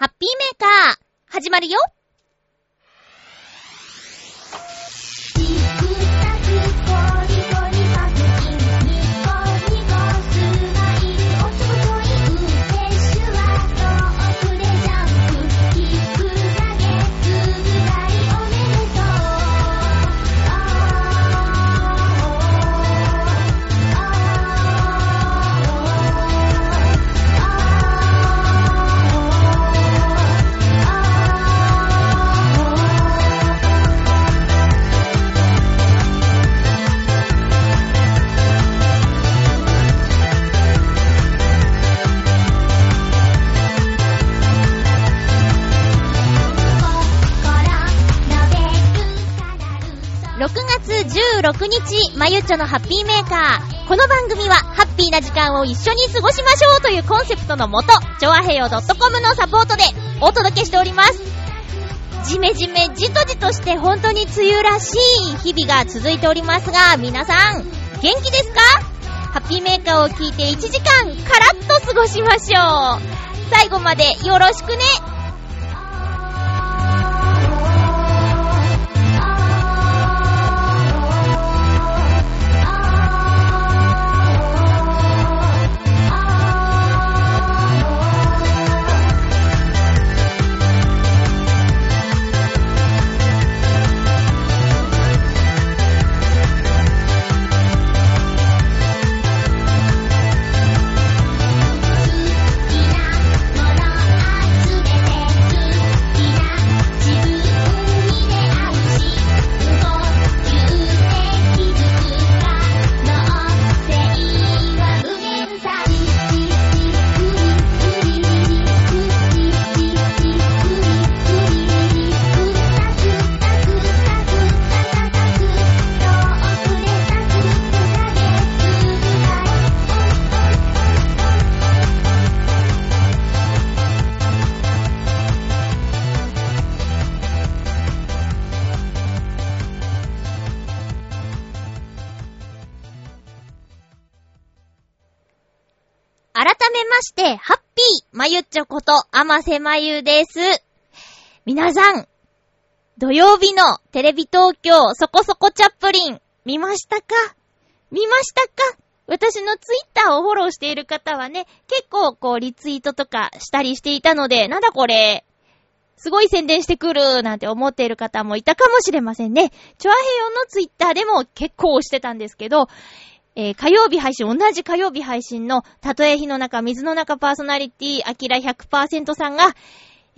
ハッピーメーカー、始まるよ。16日、まゆちょのハッピーメーカー。この番組は、ハッピーな時間を一緒に過ごしましょうというコンセプトのもと、ちょわへよ .com のサポートでお届けしております。じめじめじとじとして本当に梅雨らしい日々が続いておりますが、皆さん、元気ですか？ハッピーメーカーを聞いて1時間、カラッと過ごしましょう。最後までよろしくね。ーまゆっちょこと、あませまゆです。皆さん、土曜日のテレビ東京そこそこチャップリン、見ましたか？見ましたか？私のツイッターをフォローしている方はね、結構こうリツイートとかしたりしていたので、なんだこれ、すごい宣伝してくるなんて思っている方もいたかもしれませんね。チョアヘヨンのツイッターでも結構押してたんですけど、えー火曜日配信、同じ火曜日配信の、たとえ火の中、水の中パーソナリティ、アキラ100%さんが、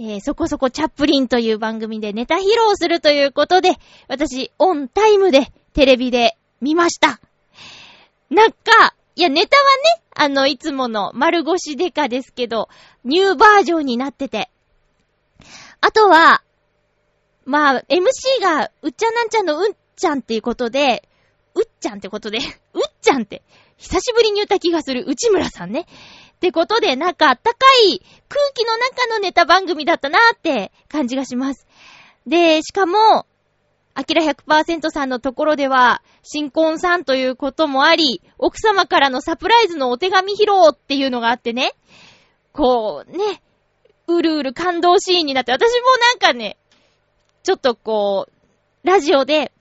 えーそこそこチャップリンという番組でネタ披露するということで、私、オンタイムで、テレビで見ました。なんか、いや、ネタはね、あの、いつもの丸腰デカですけど、ニューバージョンになってて。あとは、まあ、MC が、うっちゃなんちゃんのうんちゃんっていうことで、うっちゃんってことで、うっちゃんって、久しぶりに言った気がする内村さんね。ってことで、なんかあったかい空気の中のネタ番組だったなーって感じがします。で、しかも、アキラ100%さんのところでは、新婚さんということもあり、奥様からのサプライズのお手紙披露っていうのがあってね、こう、ね、うるうる感動シーンになって、私もなんかね、ちょっとこう、ラジオで、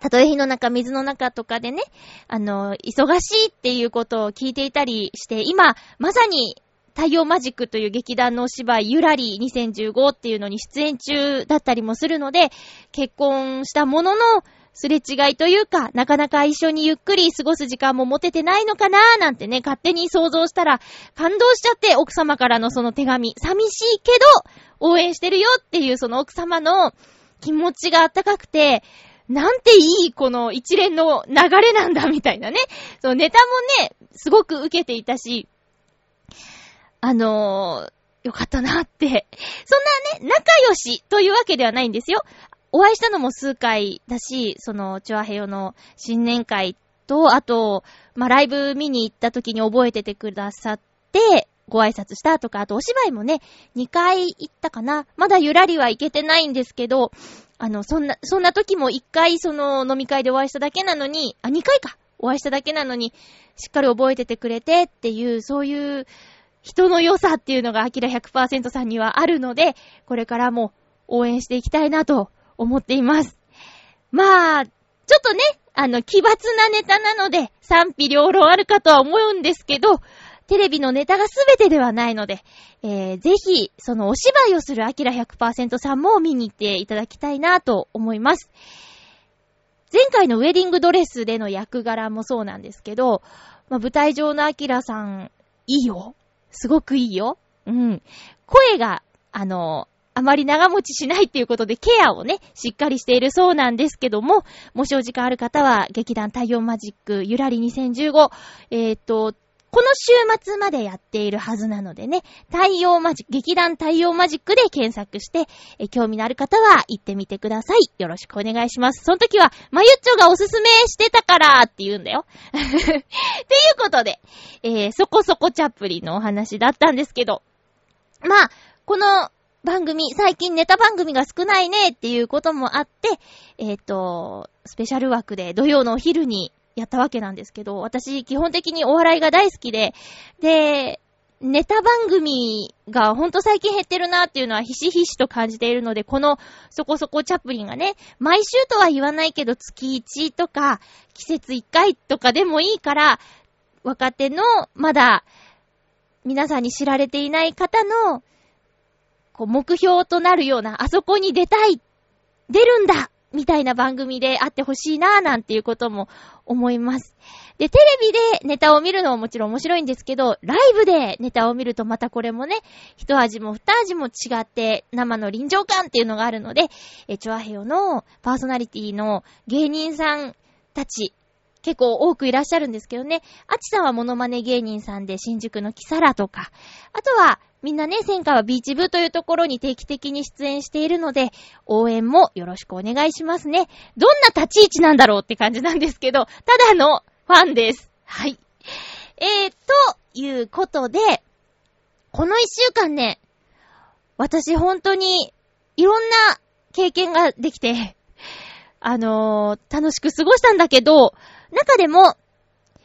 たとえ火の中、水の中とかでね、あの、忙しいっていうことを聞いていたりして、今、まさに、太陽マジックという劇団のお芝居、ゆらり2015っていうのに出演中だったりもするので、結婚したものの、すれ違いというか、なかなか一緒にゆっくり過ごす時間も持ててないのかなーなんてね、勝手に想像したら、感動しちゃって、奥様からのその手紙、寂しいけど、応援してるよっていうその奥様の気持ちがあったかくて、なんていいこの一連の流れなんだみたいなね。そのネタもね、すごく受けていたし、あのー、よかったなって。そんなね、仲良しというわけではないんですよ。お会いしたのも数回だし、その、チュアヘヨの新年会と、あと、まあ、ライブ見に行った時に覚えててくださって、ご挨拶したとか、あとお芝居もね、2回行ったかな。まだゆらりは行けてないんですけど、あの、そんな、そんな時も1回その飲み会でお会いしただけなのに、あ、2回か。お会いしただけなのに、しっかり覚えててくれてっていう、そういう人の良さっていうのがアキラ100%さんにはあるので、これからも応援していきたいなと思っています。まあ、ちょっとね、あの、奇抜なネタなので、賛否両論あるかとは思うんですけど、テレビのネタがすべてではないので、えー、ぜひ、そのお芝居をするアキラ100%さんも見に行っていただきたいなと思います。前回のウェディングドレスでの役柄もそうなんですけど、まあ、舞台上のアキラさん、いいよ。すごくいいよ。うん。声が、あの、あまり長持ちしないっていうことでケアをね、しっかりしているそうなんですけども、もしお時間ある方は、劇団太陽マジックゆらり2015、えっ、と、この週末までやっているはずなのでね、太陽マジック、劇団太陽マジックで検索して、え興味のある方は行ってみてください。よろしくお願いします。その時は、まゆっちょがおすすめしてたからって言うんだよ。っていうことで、えー、そこそこチャップリンのお話だったんですけど、まあ、この番組、最近ネタ番組が少ないねっていうこともあって、えっ、ー、と、スペシャル枠で土曜のお昼にやったわけなんですけど、私基本的にお笑いが大好きで、で、ネタ番組がほんと最近減ってるなっていうのはひしひしと感じているので、このそこそこチャップリンがね、毎週とは言わないけど月1とか季節1回とかでもいいから、若手のまだ皆さんに知られていない方のこう目標となるような、あそこに出たい出るんだみたいな番組であってほしいなぁなんていうことも思います。で、テレビでネタを見るのももちろん面白いんですけど、ライブでネタを見るとまたこれもね、一味も二味も違って生の臨場感っていうのがあるので、え、チョアヘヨのパーソナリティの芸人さんたち、結構多くいらっしゃるんですけどね。あちさんはモノマネ芸人さんで新宿のキサラとか、あとはみんなね、戦火はビーチ部というところに定期的に出演しているので、応援もよろしくお願いしますね。どんな立ち位置なんだろうって感じなんですけど、ただのファンです。はい。えー、ということで、この一週間ね、私本当にいろんな経験ができて、あのー、楽しく過ごしたんだけど、中でも、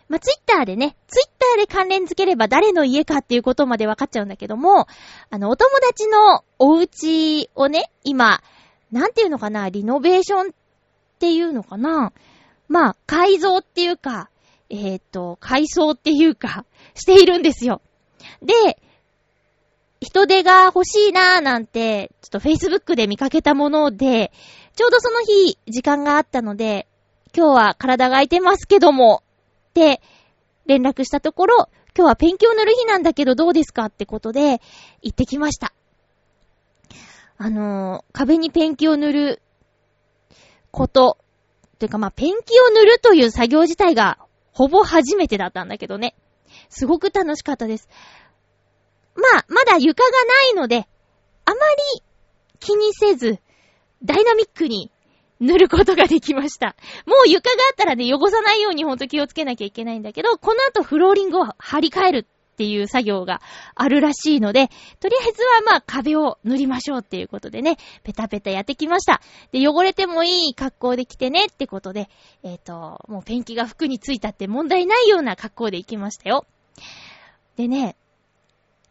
まあ、ツイッターでね、ツイッターで関連付ければ誰の家かっていうことまで分かっちゃうんだけども、あの、お友達のお家をね、今、なんていうのかな、リノベーションっていうのかな。まあ、改造っていうか、えっ、ー、と、改装っていうか、しているんですよ。で、人手が欲しいなーなんて、ちょっと Facebook で見かけたもので、ちょうどその日、時間があったので、今日は体が空いてますけども、って連絡したところ、今日はペンキを塗る日なんだけどどうですかってことで行ってきました。あのー、壁にペンキを塗ること、というかまあ、ペンキを塗るという作業自体がほぼ初めてだったんだけどね。すごく楽しかったです。まあ、まだ床がないので、あまり気にせず、ダイナミックに塗ることができました。もう床があったらね、汚さないようにほんと気をつけなきゃいけないんだけど、この後フローリングを張り替えるっていう作業があるらしいので、とりあえずはまあ壁を塗りましょうっていうことでね、ペタペタやってきました。で、汚れてもいい格好で来てねってことで、えっ、ー、と、もうペンキが服についたって問題ないような格好で行きましたよ。でね、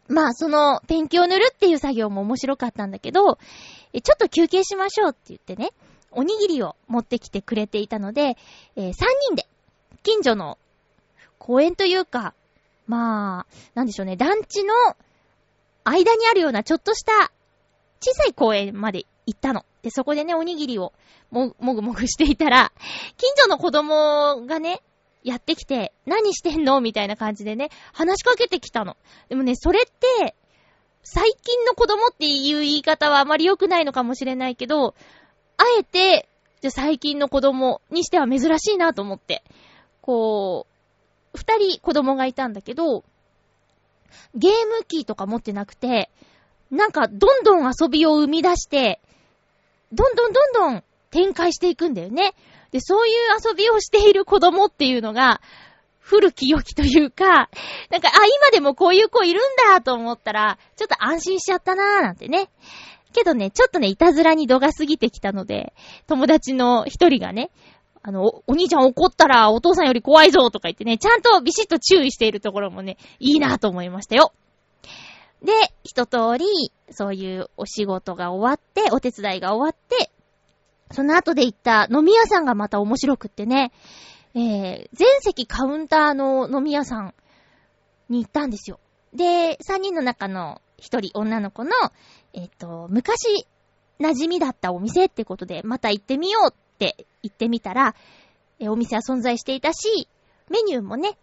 まあそのペンキを塗るっていう作業も面白かったんだけど、ちょっと休憩しましょうって言ってね、おにぎりを持ってきてくれていたので、えー、3人で、近所の公園というか、まあ、なんでしょうね、団地の間にあるようなちょっとした小さい公園まで行ったの。で、そこでね、おにぎりをも、もぐもぐしていたら、近所の子供がね、やってきて、何してんの？みたいな感じでね、話しかけてきたの。でもね、それって、最近の子供っていう言い方はあまり良くないのかもしれないけど、あえて、じゃ最近の子供にしては珍しいなと思って、こう、二人子供がいたんだけど、ゲーム機とか持ってなくて、なんかどんどん遊びを生み出して、どんどんどんどん展開していくんだよね。で、そういう遊びをしている子供っていうのが、古き良きというか、なんか、あ、今でもこういう子いるんだと思ったら、ちょっと安心しちゃったなーなんてね。けどね、ちょっとね、いたずらに度が過ぎてきたので、友達の一人がね、あのお、お兄ちゃん怒ったらお父さんより怖いぞとか言ってね、ちゃんとビシッと注意しているところもね、いいなと思いましたよ。で、一通り、そういうお仕事が終わって、お手伝いが終わって、その後で行った飲み屋さんがまた面白くってね、えー、全席カウンターの飲み屋さんに行ったんですよ。で、三人の中の一人女の子の、えっ、ー、と、昔馴染みだったお店ってことで、また行ってみようって言ってみたら、えー、お店は存在していたし、メニューもね、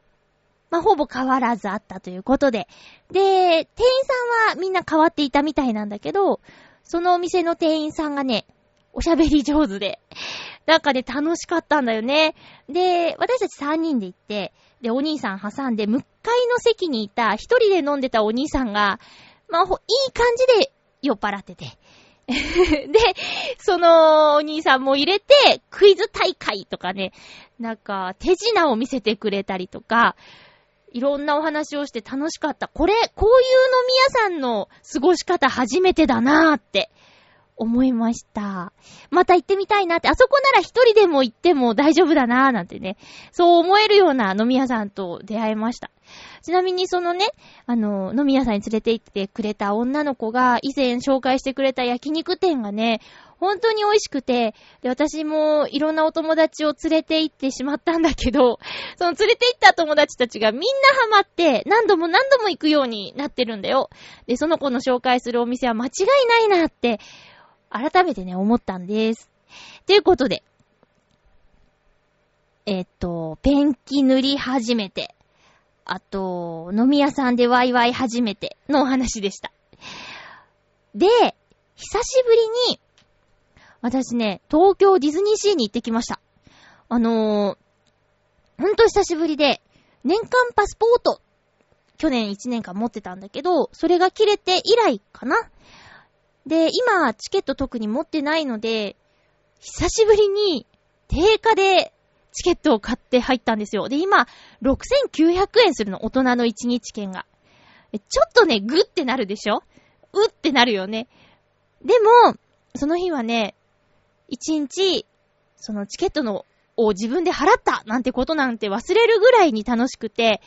まあ、ほぼ変わらずあったということで。で、店員さんはみんな変わっていたみたいなんだけど、そのお店の店員さんがね、おしゃべり上手で、なんかね、楽しかったんだよね。で、私たち3人で行って、で、お兄さん挟んで、向かいの席にいた、一人で飲んでたお兄さんが、まあ、いい感じで酔っ払ってて。で、そのお兄さんも入れて、クイズ大会とかね、なんか、手品を見せてくれたりとか、いろんなお話をして楽しかった。これ、こういう飲み屋さんの過ごし方初めてだなーって思いました。また行ってみたいなって、あそこなら一人でも行っても大丈夫だなーなんてね、そう思えるような飲み屋さんと出会いました。ちなみにそのね、あの、飲み屋さんに連れて行ってくれた女の子が以前紹介してくれた焼肉店がね、本当に美味しくて、で、私もいろんなお友達を連れて行ってしまったんだけど、その連れて行った友達たちがみんなハマって、何度も何度も行くようになってるんだよ。で、その子の紹介するお店は間違いないなって、改めてね、思ったんです。ということで、えっと、ペンキ塗り始めて、あと、飲み屋さんでワイワイ始めてのお話でした。で、久しぶりに、私ね、東京ディズニーシーに行ってきました。あのー、ほんと久しぶりで、年間パスポート、去年1年間持ってたんだけど、それが切れて以来かな。で、今、チケット特に持ってないので、久しぶりに、定価でチケットを買って入ったんですよ。で、今、6900円するの、大人の1日券が。ちょっとね、グってなるでしょ？うってなるよね。でも、その日はね、1日、そのチケットの、を自分で払ったなんてことなんて忘れるぐらいに楽しくて、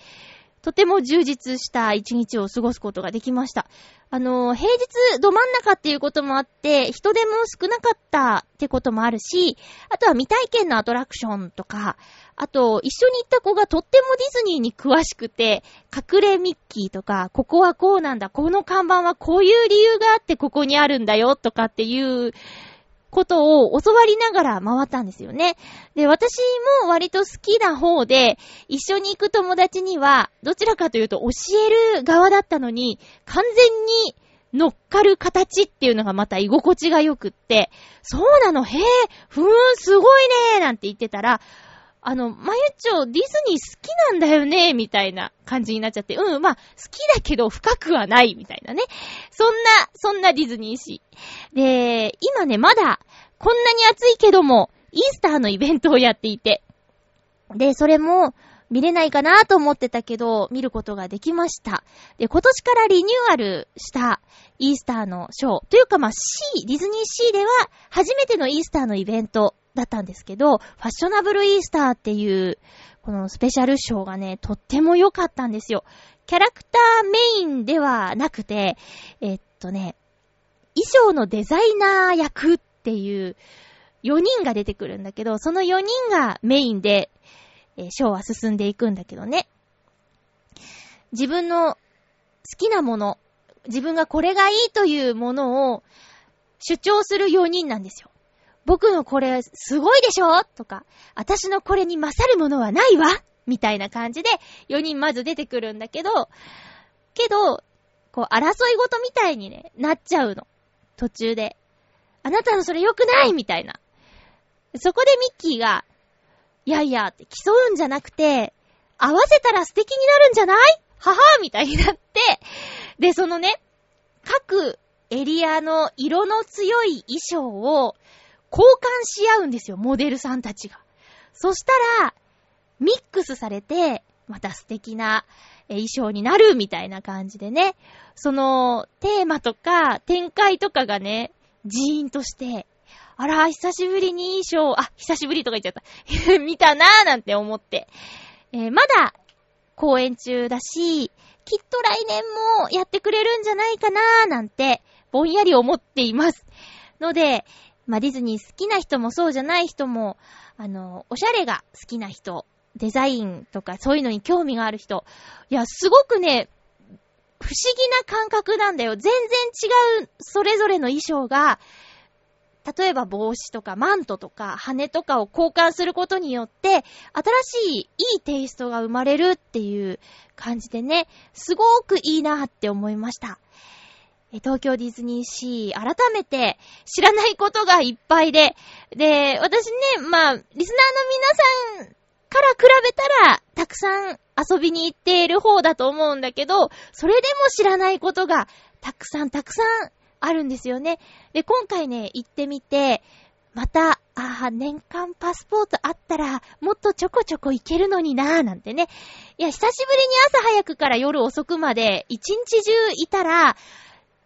とても充実した一日を過ごすことができました。あの、平日ど真ん中っていうこともあって、人手も少なかったってこともあるし、あとは未体験のアトラクションとか、あと、一緒に行った子がとってもディズニーに詳しくて、隠れミッキーとか、ここはこうなんだ、この看板はこういう理由があってここにあるんだよとかっていうことを教わりながら回ったんですよね。で、私も割と好きな方で、一緒に行く友達には、どちらかというと教える側だったのに、完全に乗っかる形っていうのがまた居心地が良くって、そうなの、へえ、ふーん、すごいねーなんて言ってたら、あの、まゆっちょ、ディズニー好きなんだよね、みたいな感じになっちゃって、うん、まあ、好きだけど深くはない、みたいなね。そんな、そんなディズニー誌。で、今ね、まだ、こんなに暑いけども、イースターのイベントをやっていて。で、それも、見れないかなと思ってたけど、見ることができました。で、今年からリニューアルしたイースターのショー。というかまあ C、ディズニーシーでは初めてのイースターのイベントだったんですけど、ファッショナブルイースターっていう、このスペシャルショーがね、とっても良かったんですよ。キャラクターメインではなくて、えっとね、衣装のデザイナー役っていう4人が出てくるんだけど、その4人がメインで、えー、ショーは進んでいくんだけどね。自分の好きなもの、自分がこれがいいというものを主張する4人なんですよ。僕のこれすごいでしょ？とか、私のこれに勝るものはないわ？みたいな感じで4人まず出てくるんだけど、けど、こう争いごとみたいにね、なっちゃうの。途中で。あなたのそれ良くない？みたいな。そこでミッキーが、いやいや競うんじゃなくて、合わせたら素敵になるんじゃない？ははみたいになって、で、そのね、各エリアの色の強い衣装を交換し合うんですよ、モデルさんたちが。そしたら、ミックスされて、また素敵な衣装になるみたいな感じでね、そのテーマとか展開とかがね、ジーンとして、あら、久しぶりに衣装、あ、久しぶりとか言っちゃった。見たなーなんて思って。えー、まだ公演中だし、きっと来年もやってくれるんじゃないかなーなんて、ぼんやり思っています。ので、まあ、ディズニー好きな人もそうじゃない人も、あの、おしゃれが好きな人、デザインとかそういうのに興味がある人、いや、すごくね、不思議な感覚なんだよ。全然違う、それぞれの衣装が、例えば帽子とかマントとか羽とかを交換することによって、新しいいいテイストが生まれるっていう感じでね、すごくいいなって思いました。東京ディズニーシー、改めて知らないことがいっぱいで、で、私ね、まあ、リスナーの皆さんから比べたら、たくさん遊びに行っている方だと思うんだけど、それでも知らないことがたくさんたくさんあるんですよね。で、今回ね、行ってみて、また、ああ、年間パスポートあったら、もっとちょこちょこ行けるのになぁ、なんてね。いや、久しぶりに朝早くから夜遅くまで、一日中いたら、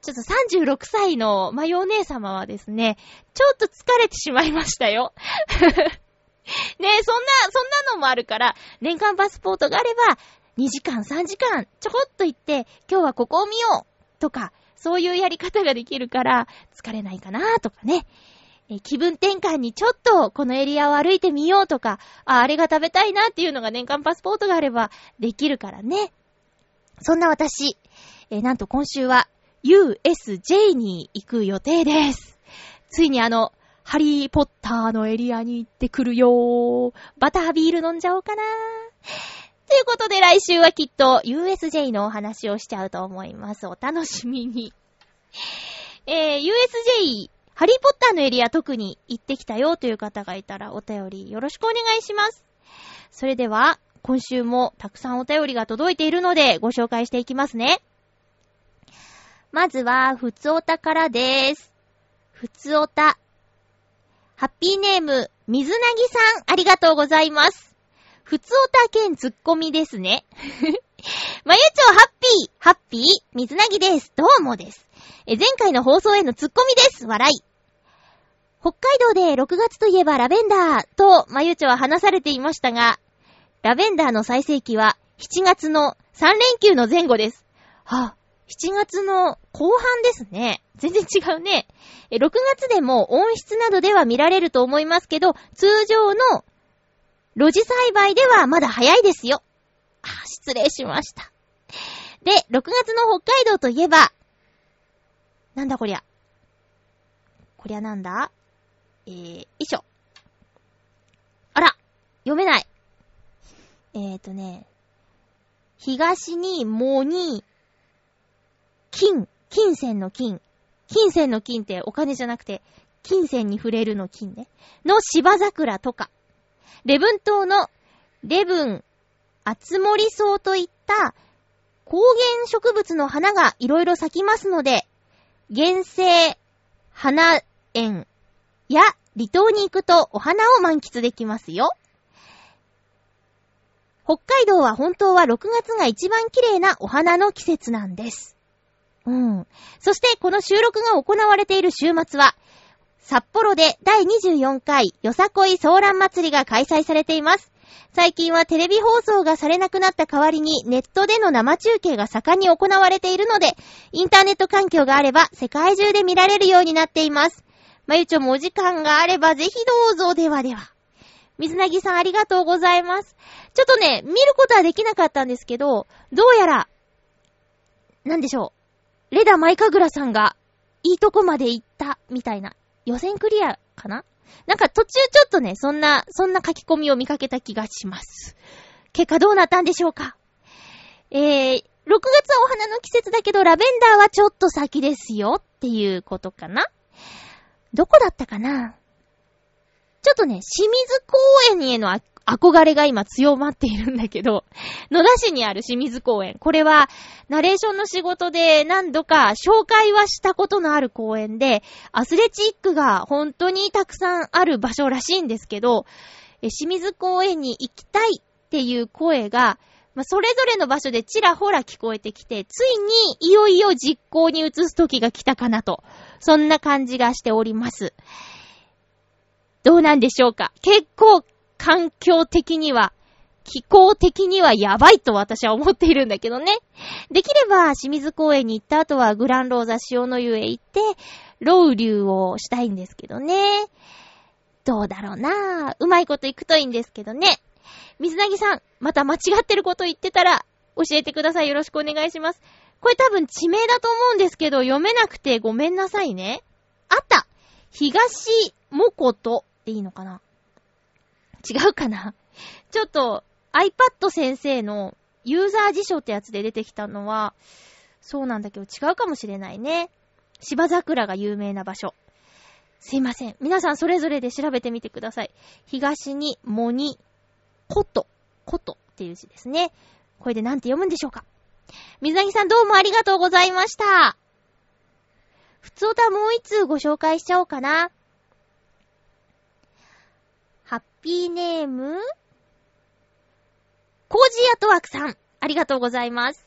ちょっと36歳のマヨ姉様はですね、ちょっと疲れてしまいましたよ。ねえ、そんな、そんなのもあるから、年間パスポートがあれば、2時間、3時間、ちょこっと行って、今日はここを見ようとか、そういうやり方ができるから、疲れないかなとかね。気分転換にちょっとこのエリアを歩いてみようとか、あ、あれが食べたいなっていうのが年間パスポートがあればできるからね。そんな私、えなんと今週は USJ に行く予定です。ついにあの、ハリーポッターのエリアに行ってくるよー。バタービール飲んじゃおうかなということで来週はきっと USJ のお話をしちゃうと思います。お楽しみに。えー、USJ、ハリーポッターのエリア特に行ってきたよという方がいたらお便りよろしくお願いします。それでは、今週もたくさんお便りが届いているのでご紹介していきますね。まずは、ふつおたからです。ふつおた。ハッピーネーム、水なぎさん、ありがとうございます。ふつおた兼ツッコミですね。まゆちょハッピー、ハッピー、水なぎです。どうもです。え、前回の放送へのツッコミです。笑い。北海道で6月といえばラベンダーと、まゆちょは話されていましたが、ラベンダーの最盛期は7月の3連休の前後です。はぁ、7月の後半ですね。全然違うね。6月でも温室などでは見られると思いますけど、通常の露地栽培ではまだ早いですよ。あ、失礼しました。で、6月の北海道といえば、なんだこりゃ。こりゃなんだ？えー、いしょ。あら読めない。えーとね、東に、もに、金、金銭の金。金銭の金ってお金じゃなくて、金銭に触れるの金ね。の芝桜とか、レブン島のレブン、あつ森草といった高原植物の花がいろいろ咲きますので、原生花園や離島に行くとお花を満喫できますよ。北海道は本当は6月が一番綺麗なお花の季節なんです。うん。そしてこの収録が行われている週末は、札幌で第24回よさこいソーラン祭りが開催されています。最近はテレビ放送がされなくなった代わりにネットでの生中継が盛んに行われているので、インターネット環境があれば世界中で見られるようになっています。まゆちょもお時間があればぜひどうぞではでは。水なぎさんありがとうございます。ちょっとね、見ることはできなかったんですけど、どうやら、なんでしょう。レダ・マイカグラさんが、いいとこまで行った、みたいな。予選クリアかな？なんか途中ちょっとね、そんな、そんな書き込みを見かけた気がします。結果どうなったんでしょうか？えー、6月はお花の季節だけど、ラベンダーはちょっと先ですよっていうことかな？どこだったかな？ちょっとね、清水公園への憧れが今強まっているんだけど、野田市にある清水公園。これは、ナレーションの仕事で何度か紹介はしたことのある公園で、アスレチックが本当にたくさんある場所らしいんですけど、清水公園に行きたいっていう声が、まあ、それぞれの場所でちらほら聞こえてきて、ついにいよいよ実行に移す時が来たかなと。そんな感じがしております。どうなんでしょうか？結構環境的には気候的にはやばいと私は思っているんだけどね。できれば、清水公園に行った後はグランローザ塩の湯へ行って、ロウリュウをしたいんですけどね。どうだろうなうまいこと行くといいんですけどね。水なぎさん、また間違ってること言ってたら、教えてください。よろしくお願いします。これ多分地名だと思うんですけど、読めなくてごめんなさいね。あった東もことっていいのかな違うかな？ちょっと iPad 先生のユーザー辞書ってやつで出てきたのは、そうなんだけど違うかもしれないね。芝桜が有名な場所。すいません。皆さんそれぞれで調べてみてください。東に、もに、こと、ことっていう字ですね。これでなんて読むんでしょうか？水なぎさんどうもありがとうございました。ふつおたもう一通ご紹介しちゃおうかな。ハッピーネームコージーアトワークさん、ありがとうございます。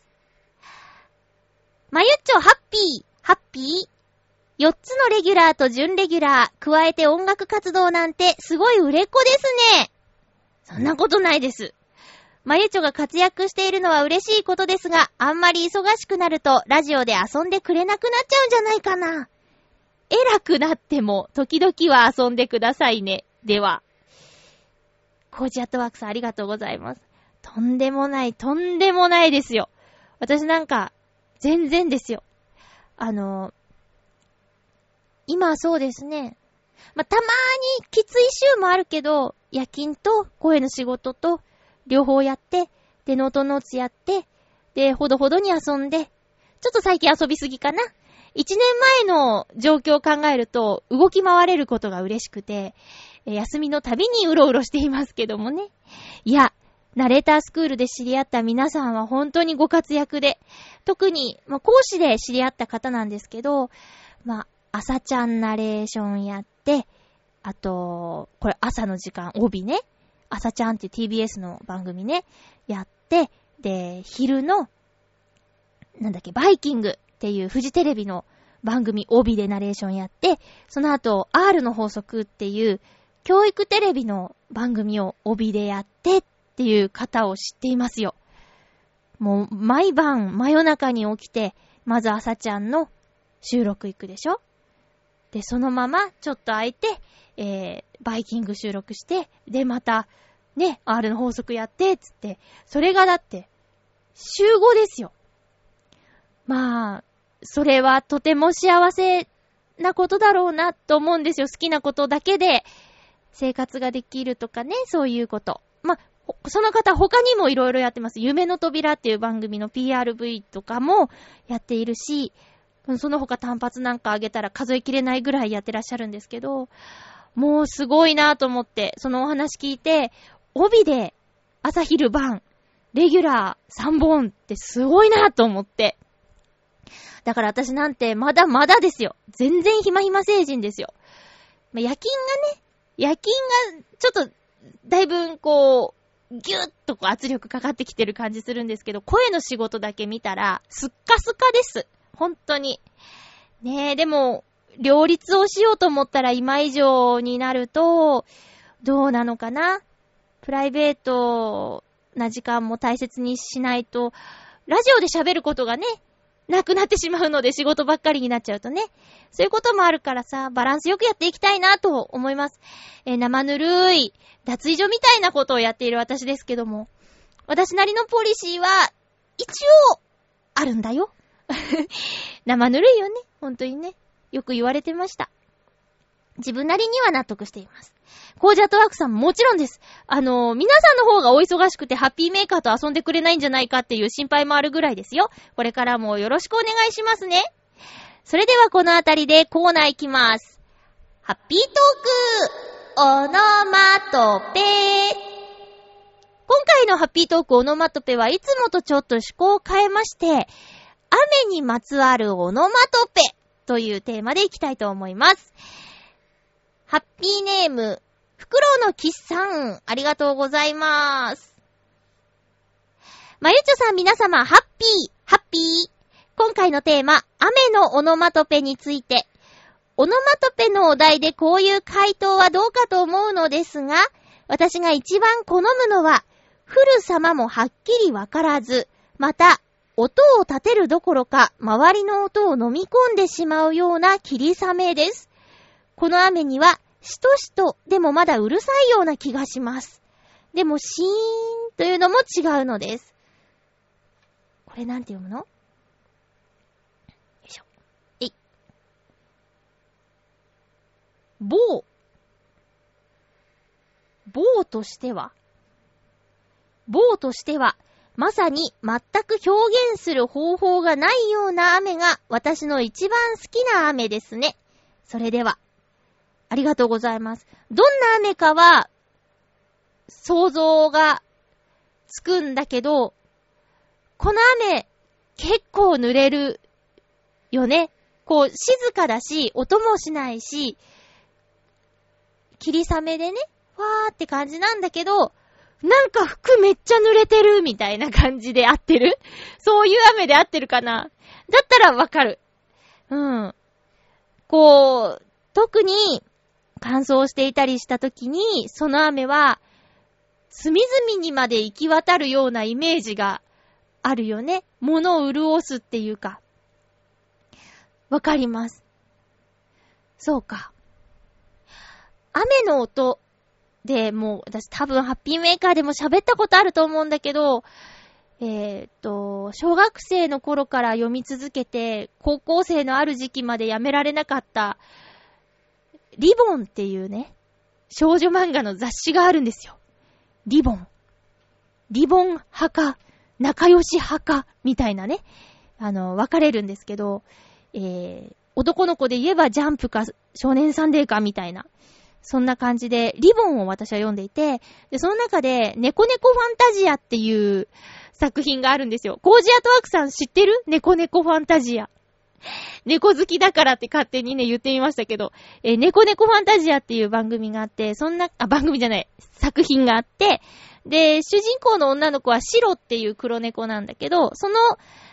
まゆっちょ、ハッピー、ハッピー。4つのレギュラーと準レギュラー、加えて音楽活動なんてすごい売れっ子ですね。そんなことないです。まゆちょが活躍しているのは嬉しいことですが、あんまり忙しくなるとラジオで遊んでくれなくなっちゃうんじゃないかな。偉くなっても時々は遊んでくださいね。では。コージアットワークさんありがとうございます。とんでもない、とんでもないですよ。私なんか、全然ですよ。あの、今はそうですね。まあ、たまーにきつい週もあるけど、夜勤と声の仕事と両方やって、で、ノートノーツやって、で、ほどほどに遊んで、ちょっと最近遊びすぎかな。一年前の状況を考えると、動き回れることが嬉しくて、休みの旅にうろうろしていますけどもね。いや、ナレータースクールで知り合った皆さんは本当にご活躍で、特に、まあ、講師で知り合った方なんですけど、まあ、朝ちゃんナレーションやって、あと、これ朝の時間、帯ね。朝ちゃんって TBS の番組ね、やって、で、昼の、なんだっけ、バイキングっていうフジテレビの番組帯でナレーションやって、その後 R の法則っていう教育テレビの番組を帯でやってっていう方を知っていますよ。もう、毎晩、真夜中に起きて、まず朝ちゃんの収録行くでしょ？で、そのまま、ちょっと空いて、えー、バイキング収録して、で、また、ね、R の法則やって、つって、それがだって、週5ですよ。まあ、それはとても幸せなことだろうなと思うんですよ。好きなことだけで生活ができるとかね、そういうこと。まあ、その方他にもいろいろやってます。夢の扉っていう番組の PRV とかもやっているし、その他単発なんかあげたら数えきれないぐらいやってらっしゃるんですけど、もうすごいなと思って、そのお話聞いて、帯で朝昼晩、レギュラー3本ってすごいなと思って。だから私なんてまだまだですよ。全然暇暇成人ですよ。まあ、夜勤がね、夜勤がちょっと、だいぶこう、ぎゅっとこう圧力かかってきてる感じするんですけど、声の仕事だけ見たら、すっかすかです。本当に。ねえ、でも、両立をしようと思ったら今以上になると、どうなのかな？プライベートな時間も大切にしないと、ラジオで喋ることがね、なくなってしまうので仕事ばっかりになっちゃうとね。そういうこともあるからさ、バランスよくやっていきたいなと思います。えー、生ぬるい、脱衣所みたいなことをやっている私ですけども、私なりのポリシーは、一応、あるんだよ。生ぬるいよね。本当にね。よく言われてました。自分なりには納得しています。コージャットワークさんももちろんです。あのー、皆さんの方がお忙しくてハッピーメーカーと遊んでくれないんじゃないかっていう心配もあるぐらいですよ。これからもよろしくお願いしますね。それではこのあたりでコーナー行きます。ハッピートークオノマトペ今回のハッピートークオノマトペはいつもとちょっと趣向を変えまして、雨にまつわるオノマトペというテーマでいきたいと思います。ハッピーネーム、フクロウのキッさん、ありがとうございます。まゆちょさん皆様、ハッピー、ハッピー。今回のテーマ、雨のオノマトペについて。オノマトペのお題でこういう回答はどうかと思うのですが、私が一番好むのは、降る様もはっきりわからず、また、音を立てるどころか、周りの音を飲み込んでしまうような霧雨です。この雨には、しとしと、でもまだうるさいような気がします。でも、シーンというのも違うのです。これなんて読むの？よいしょ。えい。棒。棒としては棒としては、まさに全く表現する方法がないような雨が私の一番好きな雨ですね。それでは、ありがとうございます。どんな雨かは、想像がつくんだけど、この雨、結構濡れるよね。こう、静かだし、音もしないし、霧雨でね、わーって感じなんだけど、なんか服めっちゃ濡れてるみたいな感じで合ってる？そういう雨で合ってるかな？だったらわかる。うん。こう、特に乾燥していたりした時に、その雨は、隅々にまで行き渡るようなイメージがあるよね。物を潤すっていうか。わかります。そうか。雨の音で、もう私多分ハッピーメーカーでも喋ったことあると思うんだけど、えー、っと、小学生の頃から読み続けて、高校生のある時期までやめられなかった、リボンっていうね、少女漫画の雑誌があるんですよ。リボン。リボン派か、仲良し派か、みたいなね、あの、分かれるんですけど、えー、男の子で言えばジャンプか少年サンデーかみたいな。そんな感じで、リボンを私は読んでいて、で、その中で、猫猫ファンタジアっていう作品があるんですよ。コージアトワークさん知ってる？猫猫ファンタジア。猫好きだからって勝手にね、言ってみましたけど、えー、猫猫ファンタジアっていう番組があって、そんな、あ、番組じゃない、作品があって、で、主人公の女の子はシロっていう黒猫なんだけど、その、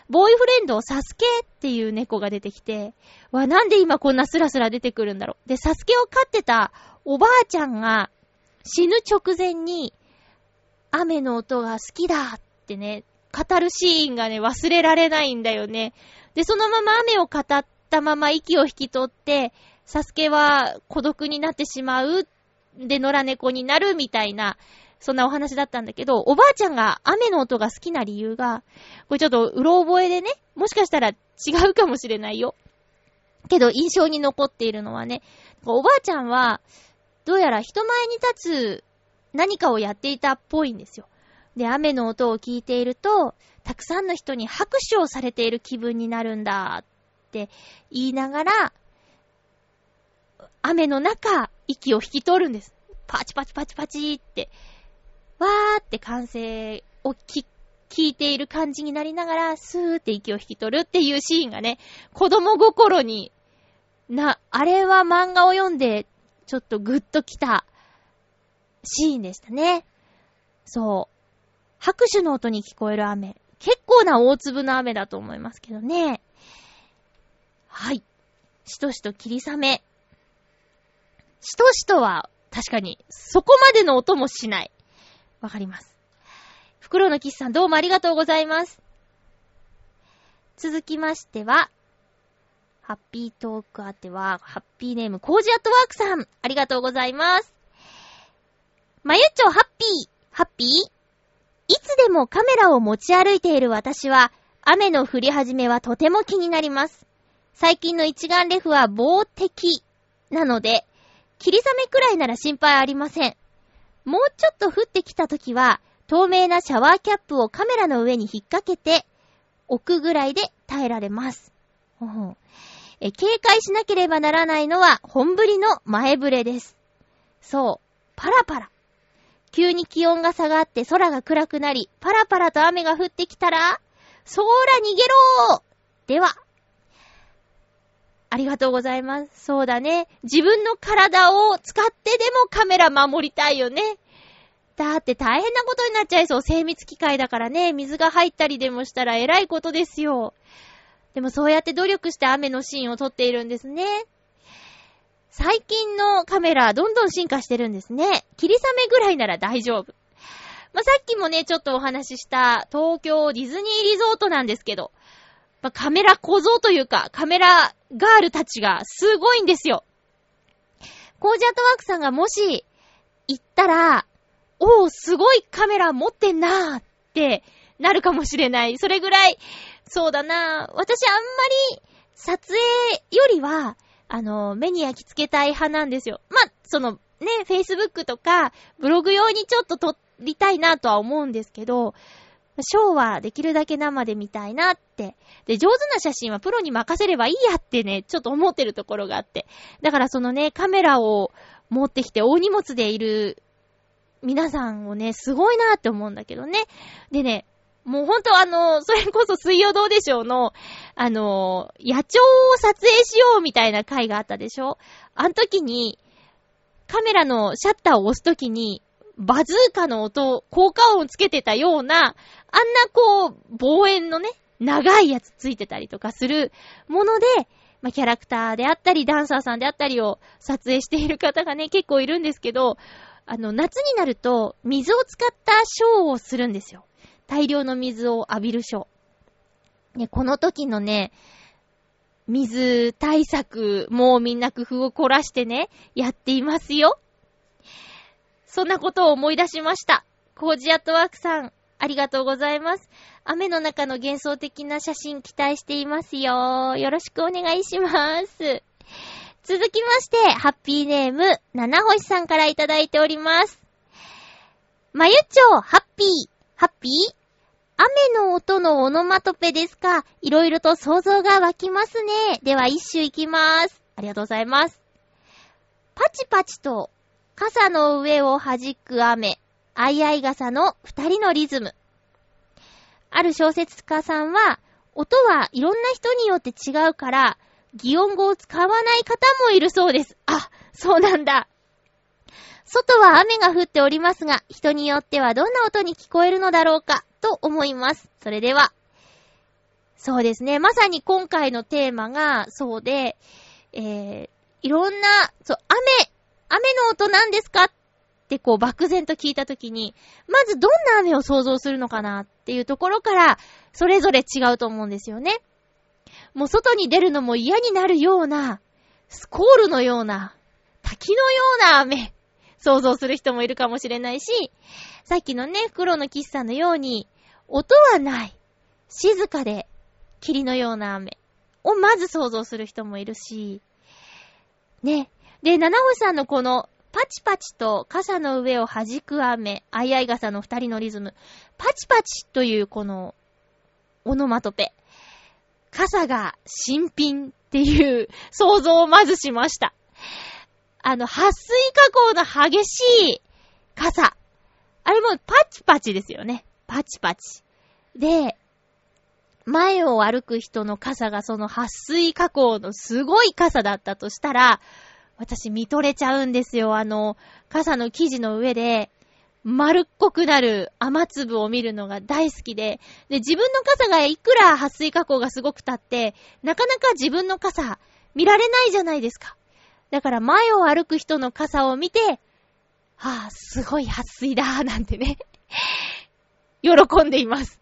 ボーイフレンド、サスケっていう猫が出てきて、わ、なんで今こんなスラスラ出てくるんだろう。で、サスケを飼ってたおばあちゃんが死ぬ直前に、雨の音が好きだってね、語るシーンがね、忘れられないんだよね。で、そのまま雨を語ったまま息を引き取って、サスケは孤独になってしまう。で、野良猫になるみたいな、そんなお話だったんだけど、おばあちゃんが雨の音が好きな理由が、これちょっとうろ覚えでね、もしかしたら違うかもしれないよ。けど印象に残っているのはね、おばあちゃんは、どうやら人前に立つ何かをやっていたっぽいんですよ。で、雨の音を聞いていると、たくさんの人に拍手をされている気分になるんだって言いながら、雨の中、息を引き取るんです。パチパチパチパチって。わーって歓声を聞聞いている感じになりながら、スーって息を引き取るっていうシーンがね、子供心に、な、あれは漫画を読んで、ちょっとグッときたシーンでしたね。そう。拍手の音に聞こえる雨。結構な大粒の雨だと思いますけどね。はい。しとしと霧雨。しとしとは、確かに、そこまでの音もしない。わかります。袋のキスさんどうもありがとうございます。続きましては、ハッピートークあては、ハッピーネーム、コージアットワークさん、ありがとうございます。まゆっちょハッピー、ハッピー？いつでもカメラを持ち歩いている私は、雨の降り始めはとても気になります。最近の一眼レフは防滴なので、霧雨くらいなら心配ありません。もうちょっと降ってきた時は、透明なシャワーキャップをカメラの上に引っ掛けて置くぐらいで耐えられます。え警戒しなければならないのは本降りの前触れです。そう、パラパラ。急に気温が下がって空が暗くなり、パラパラと雨が降ってきたら、そーら逃げろーでは、ありがとうございます。そうだね。自分の体を使ってでもカメラ守りたいよね。だって大変なことになっちゃいそう。精密機械だからね。水が入ったりでもしたら偉いことですよ。でもそうやって努力して雨のシーンを撮っているんですね。最近のカメラ、どんどん進化してるんですね。霧雨ぐらいなら大丈夫。まあ、さっきもね、ちょっとお話しした東京ディズニーリゾートなんですけど、まあ、カメラ小僧というか、カメラガールたちがすごいんですよ。コージアートワークさんがもし行ったら、おー、すごいカメラ持ってんなーってなるかもしれない。それぐらい、そうだな私あんまり撮影よりは、あの、目に焼き付けたい派なんですよ。まその、ね、Facebook とか、ブログ用にちょっと撮りたいなとは思うんですけど、ショーはできるだけ生で見たいなって。で、上手な写真はプロに任せればいいやってね、ちょっと思ってるところがあって。だからそのね、カメラを持ってきて大荷物でいる皆さんをね、すごいなって思うんだけどね。でね、もうほんとあの、それこそ水曜どうでしょうの、あの、野鳥を撮影しようみたいな回があったでしょ？あの時に、カメラのシャッターを押す時に、バズーカの音、効果音をつけてたような、あんなこう、望遠のね、長いやつついてたりとかするもので、まあ、キャラクターであったり、ダンサーさんであったりを撮影している方がね、結構いるんですけど、あの、夏になると、水を使ったショーをするんですよ。大量の水を浴びるショー。ね、この時のね、水対策、もうみんな工夫を凝らしてね、やっていますよ。そんなことを思い出しました。コージアットワークさん、ありがとうございます。雨の中の幻想的な写真期待していますよ。よろしくお願いします。続きまして、ハッピーネーム、七星さんからいただいております。まゆちょ、ハッピー、ハッピー？雨の音のオノマトペですか？いろいろと想像が湧きますね。では一周いきます。ありがとうございます。パチパチと傘の上を弾く雨、あいあい傘の二人のリズム。ある小説家さんは、音はいろんな人によって違うから、擬音語を使わない方もいるそうです。あ、そうなんだ。外は雨が降っておりますが、人によってはどんな音に聞こえるのだろうか、と思います。それでは。そうですね。まさに今回のテーマがそうで、えー、いろんな、そう、雨、雨の音なんですかってこう漠然と聞いたときに、まずどんな雨を想像するのかなっていうところから、それぞれ違うと思うんですよね。もう外に出るのも嫌になるような、スコールのような、滝のような雨想像する人もいるかもしれないし、さっきのね、黒の喫茶のように、音はない、静かで、霧のような雨をまず想像する人もいるし、ね。で、七星さんのこの、パチパチと傘の上を弾く雨、あいあい傘の二人のリズム、パチパチというこの、オノマトペ。傘が新品っていう想像をまずしました。あの、撥水加工の激しい傘。あれもパチパチですよね。パチパチ。で、前を歩く人の傘がその撥水加工のすごい傘だったとしたら、私見とれちゃうんですよ。あの、傘の生地の上で、丸っこくなる雨粒を見るのが大好きで、で、自分の傘がいくら撥水加工がすごくたって、なかなか自分の傘見られないじゃないですか。だから前を歩く人の傘を見て、は、あ、すごい撥水だなんてね 喜んでいます。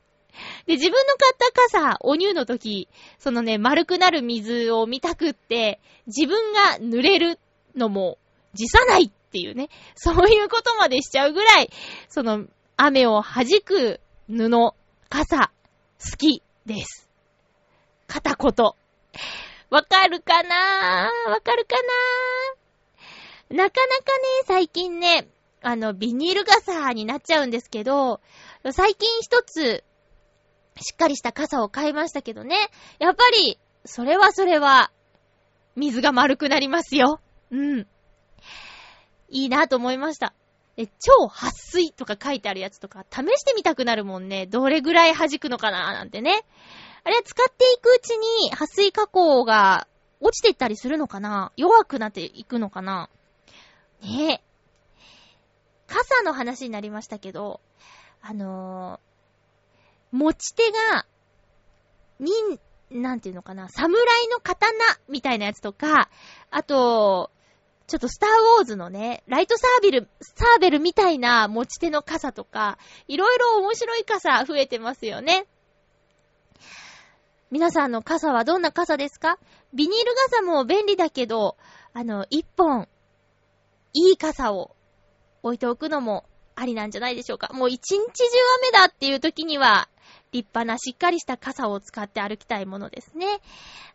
で、自分の買った傘、お乳の時、そのね、丸くなる水を見たくって、自分が濡れるのも辞さないっていうね、そういうことまでしちゃうぐらい、その、雨を弾く布、傘、好きです。片言。わかるかな？わかるかな？なかなかね、最近ね、あの、ビニール傘になっちゃうんですけど、最近一つ、しっかりした傘を買いましたけどね。やっぱり、それはそれは、水が丸くなりますよ。うん。いいなと思いました。え、超撥水とか書いてあるやつとか、試してみたくなるもんね。どれぐらい弾くのかな？なんてね。あれは使っていくうちに、撥水加工が落ちていったりするのかな？弱くなっていくのかな？ねえ。傘の話になりましたけど、あのー、持ち手が、に、なんていうのかな、侍の刀みたいなやつとか、あと、ちょっとスターウォーズのね、ライトサーベル、サーベルみたいな持ち手の傘とか、いろいろ面白い傘増えてますよね。皆さんの傘はどんな傘ですか？ビニール傘も便利だけど、あの、一本、いい傘を置いておくのもありなんじゃないでしょうか。もう一日中雨だっていう時には、立派なしっかりした傘を使って歩きたいものですね。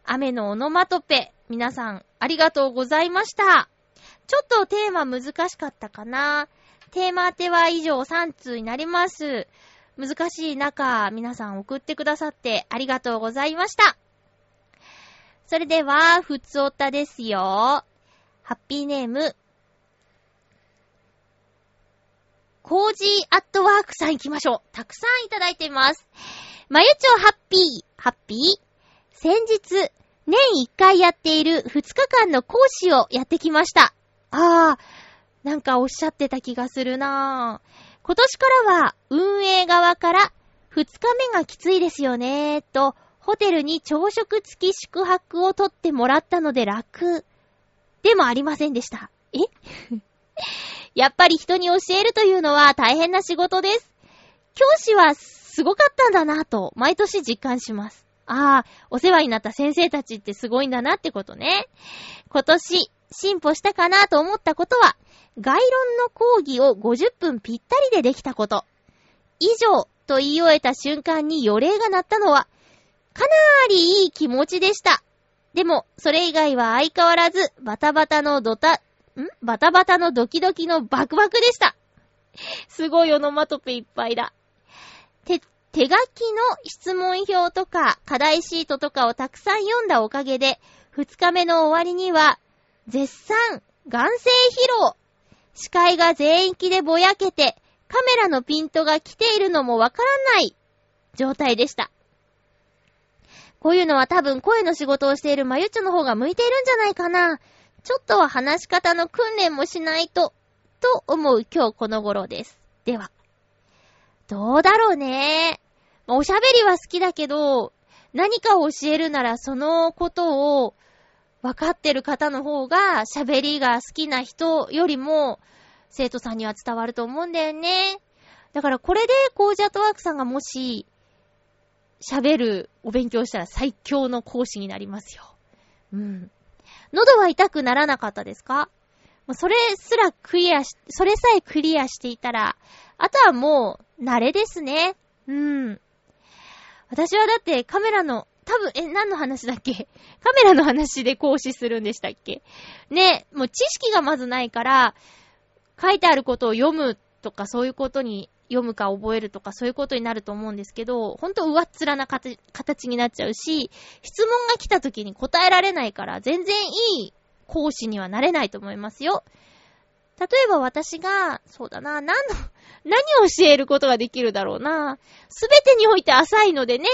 雨のオノマトペ、皆さんありがとうございました。ちょっとテーマ難しかったかな。テーマ当ては以上3通になります。難しい中、皆さん送ってくださってありがとうございました。それでは、ふつおたですよ。ハッピーネーム、コージーアットワークさん行きましょう。たくさんいただいています。まゆちょハッピー、ハッピー。先日、年1回やっている2日間の講師をやってきました。ああ、なんかおっしゃってた気がするなぁ。今年からは運営側から2日目がきついですよねと、ホテルに朝食付き宿泊を取ってもらったので楽。でもありませんでした。え？やっぱり人に教えるというのは大変な仕事です。教師はすごかったんだなと、毎年実感します。ああ、お世話になった先生たちってすごいんだなってことね。今年、進歩したかなと思ったことは、概論の講義を50分ぴったりでできたこと。以上と言い終えた瞬間に予令が鳴ったのは、かなーりいい気持ちでした。でも、それ以外は相変わらず、バタバタのドタ、ん？バタバタのドキドキのバクバクでした。すごいオノマトペいっぱいだ。手、手書きの質問票とか課題シートとかをたくさん読んだおかげで、二日目の終わりには、絶賛、眼性疲労。視界が全域でぼやけて、カメラのピントが来ているのもわからない状態でした。こういうのは多分声の仕事をしているまゆっちょの方が向いているんじゃないかな。ちょっとは話し方の訓練もしないと、と思う今日この頃です。では。どうだろうね。おしゃべりは好きだけど、何かを教えるならそのことを分かってる方の方が喋りが好きな人よりも生徒さんには伝わると思うんだよね。だからこれでコージアットワークさんがもし喋るお勉強したら最強の講師になりますよ。うん。喉は痛くならなかったですか？それすらクリアし、それさえクリアしていたら、あとはもう、慣れですね。うん。私はだってカメラの多分、え、何の話だっけ？カメラの話で講師するんでしたっけ？ね、もう知識がまずないから、書いてあることを読むとかそういうことに読むか覚えるとかそういうことになると思うんですけど、ほんと上っ面な形になっちゃうし、質問が来た時に答えられないから全然いい講師にはなれないと思いますよ。例えば私が、そうだな、何の、何を教えることができるだろうな。すべてにおいて浅いのでね、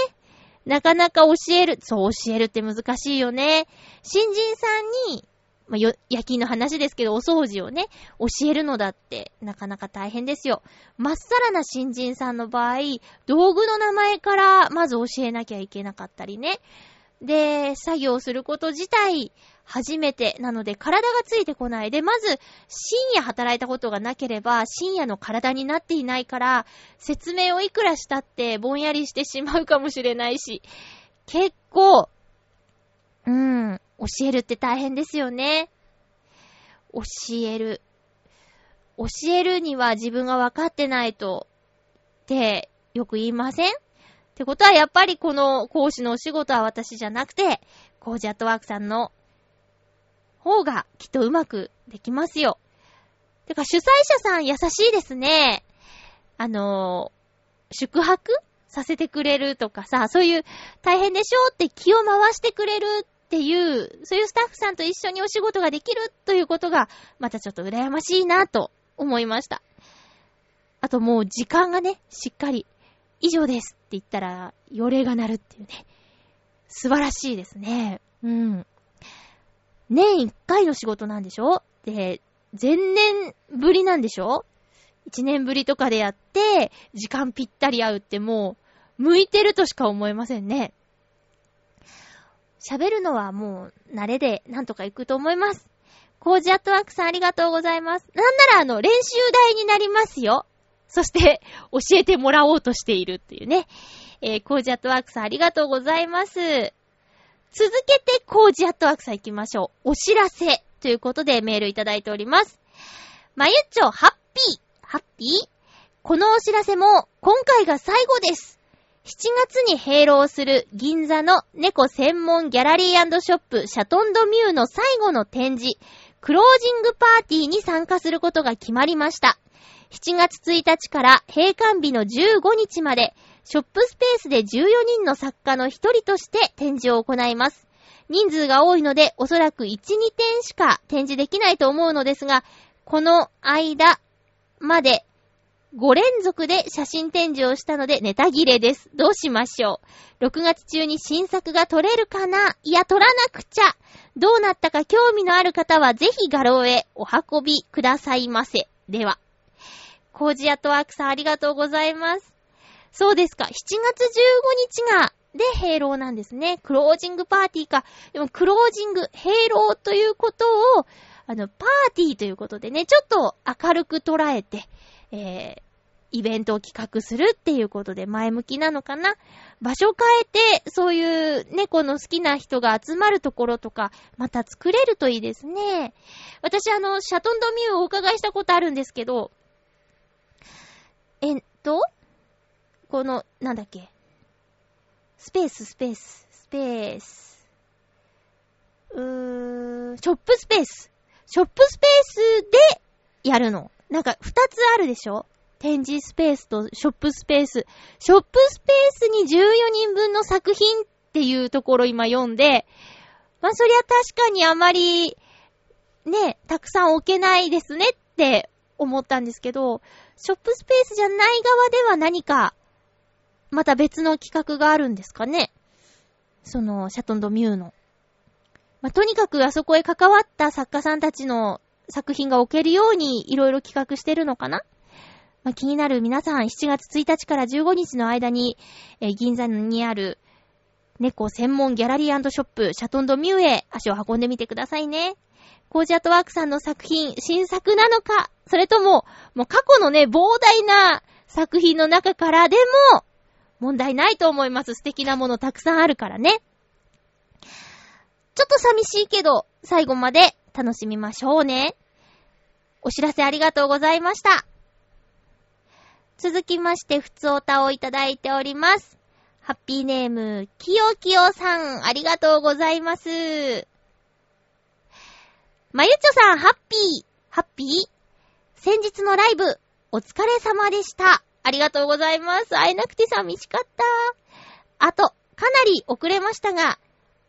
なかなか教える、そう教えるって難しいよね。新人さんに、まあ、よ、夜勤の話ですけど、お掃除をね、教えるのだって、なかなか大変ですよ。まっさらな新人さんの場合、道具の名前からまず教えなきゃいけなかったりね。で、作業すること自体、初めてなので体がついてこない。で、まず、深夜働いたことがなければ、深夜の体になっていないから、説明をいくらしたってぼんやりしてしまうかもしれないし、結構、うん、教えるって大変ですよね。教える。教えるには自分が分かってないと、ってよく言いません？ってことはやっぱりこの講師のお仕事は私じゃなくて、コージアットワークさんの方がきっとうまくできますよ。てか主催者さん優しいですね。あの宿泊させてくれるとかさ、そういう大変でしょって気を回してくれるっていう、そういうスタッフさんと一緒にお仕事ができるということが、またちょっと羨ましいなと思いました。あともう時間がね、しっかり、以上ですって言ったら、予令が鳴るっていうね。素晴らしいですね。うん。年一回の仕事なんでしょ？で、前年ぶりなんでしょ？一年ぶりとかでやって、時間ぴったり合うってもう、向いてるとしか思えませんね。喋るのはもう、慣れでなんとか行くと思います。コージアットワークさんありがとうございます。なんならあの、練習台になりますよ。そして、教えてもらおうとしているっていうね。えー、コージアットワークさんありがとうございます。続けて、コージアットワークさん行きましょう。お知らせということでメールいただいております。まゆっちょ、ハッピー、ハッピー？このお知らせも、今回が最後です。7月に閉廊する銀座の猫専門ギャラリーショップシャトンドミューの最後の展示、クロージングパーティーに参加することが決まりました。7月1日から閉館日の15日まで、ショップスペースで14人の作家の一人として展示を行います。人数が多いので、おそらく1、2点しか展示できないと思うのですが、この間まで5連続で写真展示をしたのでネタ切れです。どうしましょう ?6 月中に新作が撮れるかな？いや、撮らなくちゃどうなったか興味のある方はぜひ画廊へお運びくださいませ。では。コージアトワークさんありがとうございます。そうですか。7月15日が、で、閉廊なんですね。クロージングパーティーか。でも、クロージング、閉廊ということを、あの、パーティーということでね、ちょっと明るく捉えて、えー、イベントを企画するっていうことで前向きなのかな場所変えて、そういう猫の好きな人が集まるところとか、また作れるといいですね。私あの、シャトンドミューをお伺いしたことあるんですけど、えっと、この、なんだっけ？スペース、スペース、スペース。うーん、ショップスペース。ショップスペースでやるの。なんか二つあるでしょ？展示スペースとショップスペース。ショップスペースに14人分の作品っていうところ今読んで、まあそりゃ確かにあまり、ね、たくさん置けないですねって思ったんですけど、ショップスペースじゃない側では何か、また別の企画があるんですかねその、シャトンドミューの。まあ、とにかくあそこへ関わった作家さんたちの作品が置けるようにいろいろ企画してるのかなまあ、気になる皆さん、7月1日から15日の間に、えー、銀座にある猫専門ギャラリーショップ、シャトンドミューへ足を運んでみてくださいね。コージアットワークさんの作品、新作なのか、それとも、もう過去のね、膨大な作品の中からでも、問題ないと思います。素敵なものたくさんあるからね。ちょっと寂しいけど、最後まで楽しみましょうね。お知らせありがとうございました。続きまして、ふつおたをいただいております。ハッピーネーム、きよきよさん、ありがとうございます。まゆちょさん、ハッピー、ハッピー？先日のライブ、お疲れ様でした。ありがとうございます。会えなくて寂しかった。あと、かなり遅れましたが、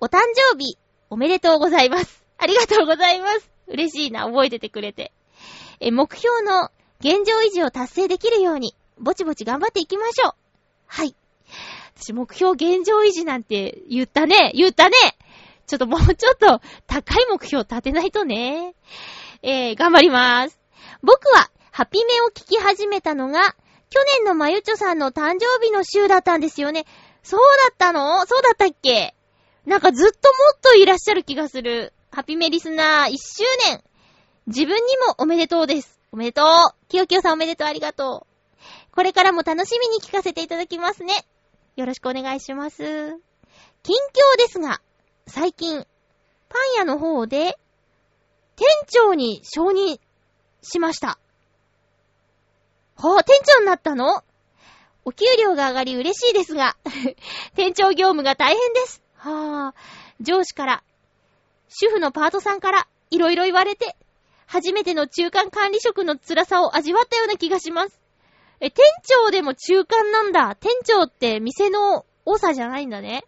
お誕生日、おめでとうございます。ありがとうございます。嬉しいな、覚えててくれて。え、目標の現状維持を達成できるように、ぼちぼち頑張っていきましょう。はい。私目標現状維持なんて言ったね。言ったね。ちょっともうちょっと高い目標立てないとね。えー、頑張ります。僕は、ハピメを聞き始めたのが、去年のまゆちょさんの誕生日の週だったんですよね。そうだったの？そうだったっけ？なんかずっともっといらっしゃる気がする。ハピメリスナー1周年。自分にもおめでとうです。おめでとう。きよきよさんおめでとうありがとう。これからも楽しみに聞かせていただきますね。よろしくお願いします。近況ですが、最近、パン屋の方で、店長に承認しました。はぁ、店長になったの？お給料が上がり嬉しいですが、店長業務が大変です。はぁ、上司から、主婦のパートさんから、いろいろ言われて、初めての中間管理職の辛さを味わったような気がします。え、店長でも中間なんだ。店長って店の多さじゃないんだね。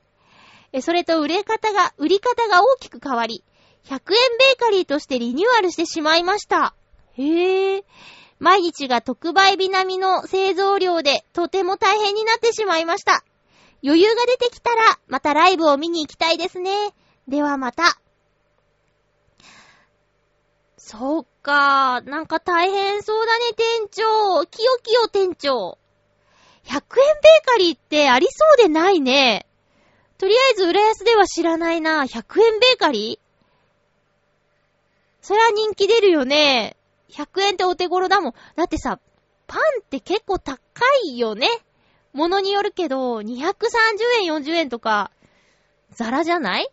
え、それと売れ方が、売り方が大きく変わり、100円ベーカリーとしてリニューアルしてしまいました。へえ。毎日が特売日並みの製造量でとても大変になってしまいました。余裕が出てきたら、またライブを見に行きたいですね。ではまた。そっか。なんか大変そうだね、店長。きよきよ店長。100円ベーカリーってありそうでないね。とりあえず浦安では知らないな。100円ベーカリー？そりゃ人気出るよね。100円ってお手頃だもん。だってさ、パンって結構高いよね。ものによるけど、230円、40円とか、ザラじゃない？